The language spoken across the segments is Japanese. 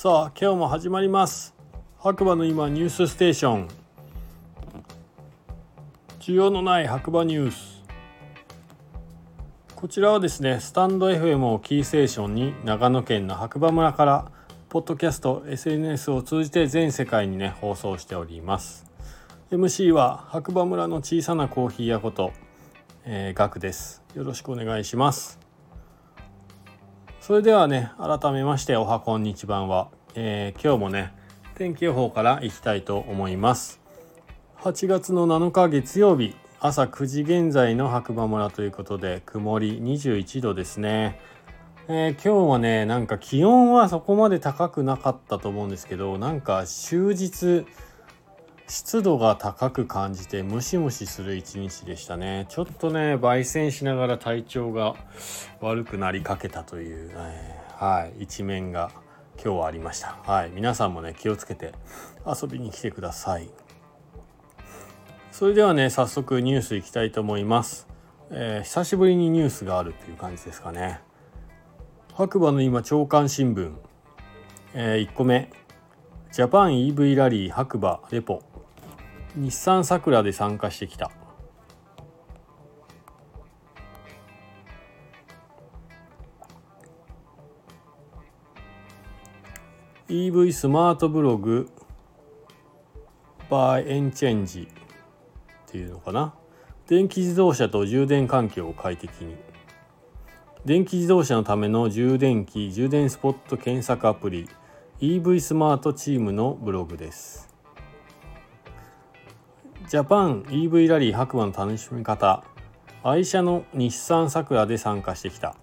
さあ今日も始まります。白馬の今ニュースステーション。需要のない白馬ニュース。こちらはですねスタンド FM をキーステーションに長野県の白馬村からポッドキャスト SNS を通じて全世界にね放送しております。MC は白馬村の小さなコーヒー屋こと、えー、ガクです。よろしくお願いします。それではね改めましておはこんにちばんは、えー、今日もね天気予報からいきたいと思います。8月の7日月曜日朝9時現在の白馬村ということで曇り21度ですね、えー、今日はねなんか気温はそこまで高くなかったと思うんですけどなんか終日湿度が高く感じてムシムシする一日でしたね。ちょっとね焙煎しながら体調が悪くなりかけたという、えー、はい一面が今日はありました。はい皆さんもね気をつけて遊びに来てください。それではね早速ニュースいきたいと思います、えー、久しぶりにニュースがあるっていう感じですかね。白馬の今朝刊新聞、えー、1個目。ジャパン EV ラリー白馬レポ。日産さくらで参加してきた「EV スマートブログ by エンチェンジ」っていうのかな。電気自動車と充電環境を快適に。電気自動車のための充電器充電スポット検索アプリ EV スマートチームのブログです。ジャパン EV ラリー白馬の楽しみ方。愛車の日産さくらで参加してきた。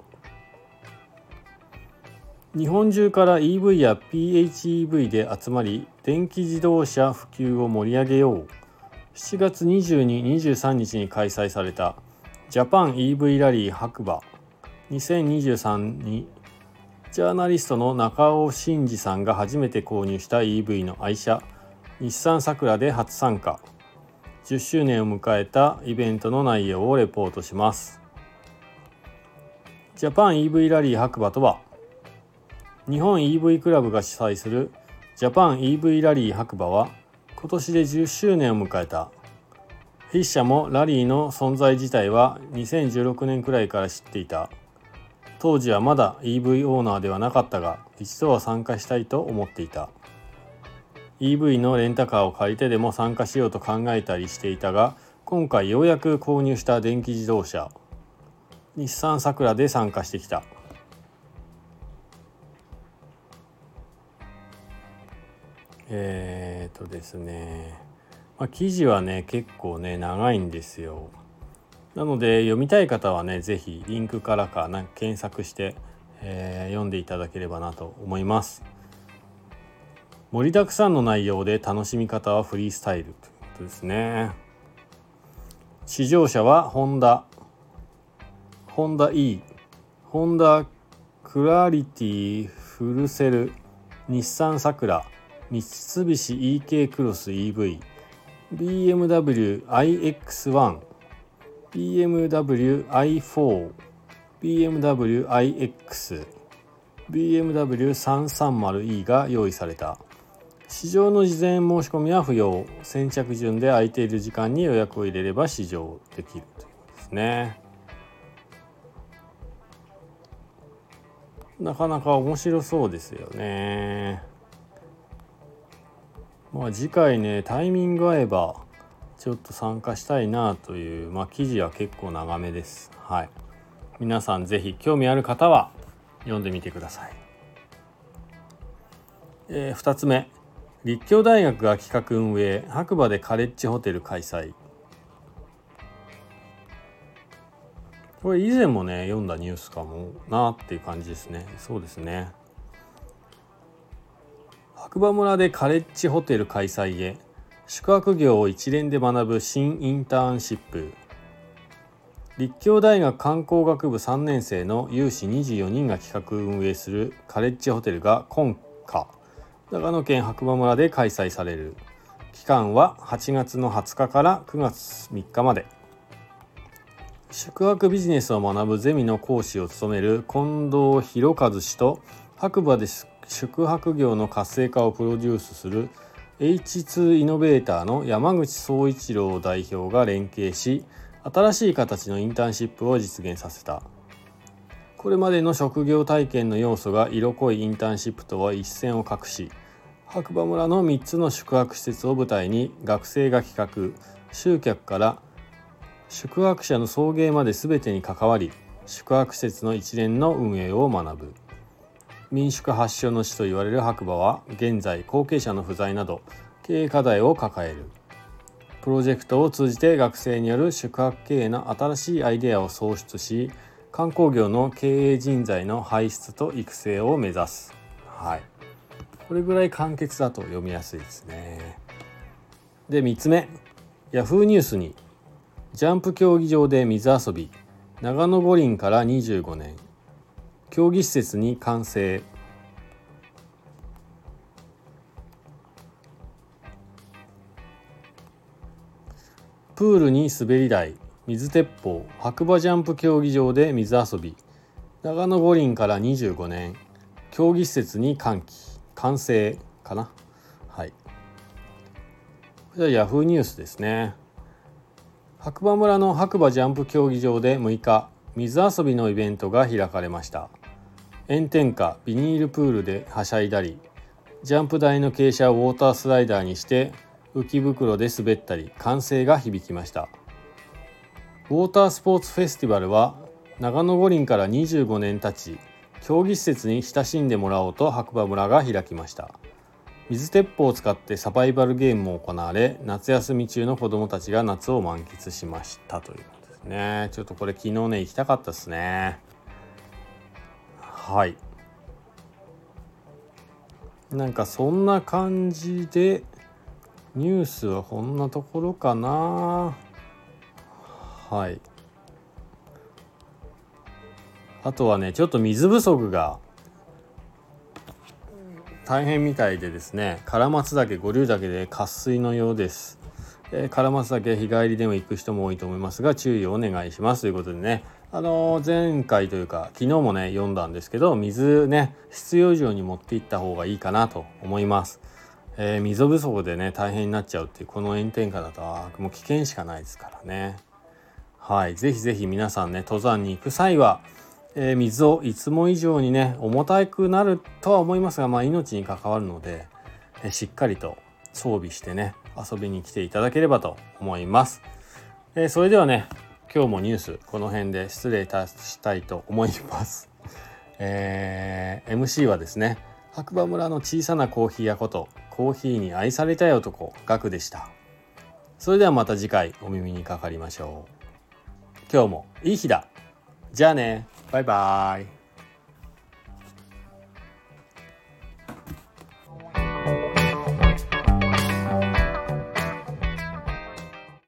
日本中から EV や PHEV で集まり電気自動車普及を盛り上げよう。7月22、23日に開催されたジャパン EV ラリー白馬2023にジャーナリストの中尾真二さんが初めて購入した EV の愛車日産さくらで初参加。10周年を迎えたイベントの内容をレポートします。ジャパン EV ラリー白馬とは日本 EV クラブが主催するジャパン EV ラリー白馬は今年で10周年を迎えた。筆者もラリーの存在自体は2016年くらいから知っていた。当時はまだ EV オーナーではなかったが一度は参加したいと思っていた。EV のレンタカーを借りてでも参加しようと考えたりしていたが今回ようやく購入した電気自動車日産サクラで参加してきた。えー、っとですね、まあ、記事はね結構ね長いんですよ。なので読みたい方はね是非リンクからかな検索して、えー、読んでいただければなと思います。盛りだくさんの内容で楽しみ方はフリースタイルということですね。試乗車はホンダホンダ E ホンダクラリティフルセル日産サクラ三菱 EK クロス EV BMW iX1 BMW i4 BMW iX BMW330e が用意された。市場の事前申し込みは不要先着順で空いている時間に予約を入れれば試乗できるということですね。なかなか面白そうですよね。まあ次回ねタイミング合えばちょっと参加したいなというまあ記事は結構長めです。はい。皆さん是非興味ある方は読んでみてください、えー、2つ目。立教大学が企画運営白馬でカレッジホテル開催。これ以前もね読んだニュースかもなっていう感じですね。そうですね。白馬村でカレッジホテル開催へ宿泊業を一連で学ぶ新インターンシップ。立教大学観光学部3年生の有志24人が企画運営するカレッジホテルが今夏。長野県白馬村で開催される期間は8月の20日から9月3日まで。宿泊ビジネスを学ぶゼミの講師を務める近藤博和氏と白馬で宿泊業の活性化をプロデュースする H2 イノベーターの山口総一郎代表が連携し新しい形のインターンシップを実現させた。これまでの職業体験の要素が色濃いインターンシップとは一線を画し白馬村の3つの宿泊施設を舞台に学生が企画。集客から宿泊者の送迎まで全てに関わり宿泊施設の一連の運営を学ぶ。民宿発祥の地と言われる白馬は現在後継者の不在など経営課題を抱える。プロジェクトを通じて学生による宿泊経営の新しいアイデアを創出し観光業の経営人材の輩出と育成を目指す。はい。これぐらい簡潔だと読みやすいですね。で3つ目。Yahoo ニュースにジャンプ競技場で水遊び。長野五輪から25年。競技施設に完成。プールに滑り台。水鉄砲白馬ジャンプ競技場で水遊び。長野五輪から25年。競技施設に歓喜。完成かな。はい。これはヤフーニュースですね。白馬村の白馬ジャンプ競技場で6日水遊びのイベントが開かれました。炎天下ビニールプールではしゃいだりジャンプ台の傾斜をウォータースライダーにして浮き袋で滑ったり歓声が響きました。ウォータースポーツフェスティバルは長野五輪から25年経ち競技施設に親しんでもらおうと白馬村が開きました。水鉄砲を使ってサバイバルゲームも行われ夏休み中の子どもたちが夏を満喫しました。ということですね。ちょっとこれ昨日ね行きたかったですね。はい。なんかそんな感じでニュースはこんなところかな。はいあとはねちょっと水不足が大変みたいでですね唐松岳五竜岳で渇水のようです、えー、唐松岳日帰りでも行く人も多いと思いますが注意をお願いしますということでねあの前回というか昨日もね読んだんですけど水ね必要以上に持っていった方がいいかなと思います。えー、水不足でね大変になっちゃうっていうこの炎天下だともう危険しかないですからね。はい是非是非皆さんね登山に行く際は、えー、水をいつも以上にね重たくなるとは思いますが、まあ、命に関わるので、えー、しっかりと装備してね遊びに来ていただければと思います。えそれではね今日もニュースこの辺で失礼いたしたいと思います。えー、MC はですね白馬村の小さなコーヒー屋ことコーヒーに愛されたい男ガクでした。それではまた次回お耳にかかりましょう。今日もいい日だ。じゃあね。バイバイ。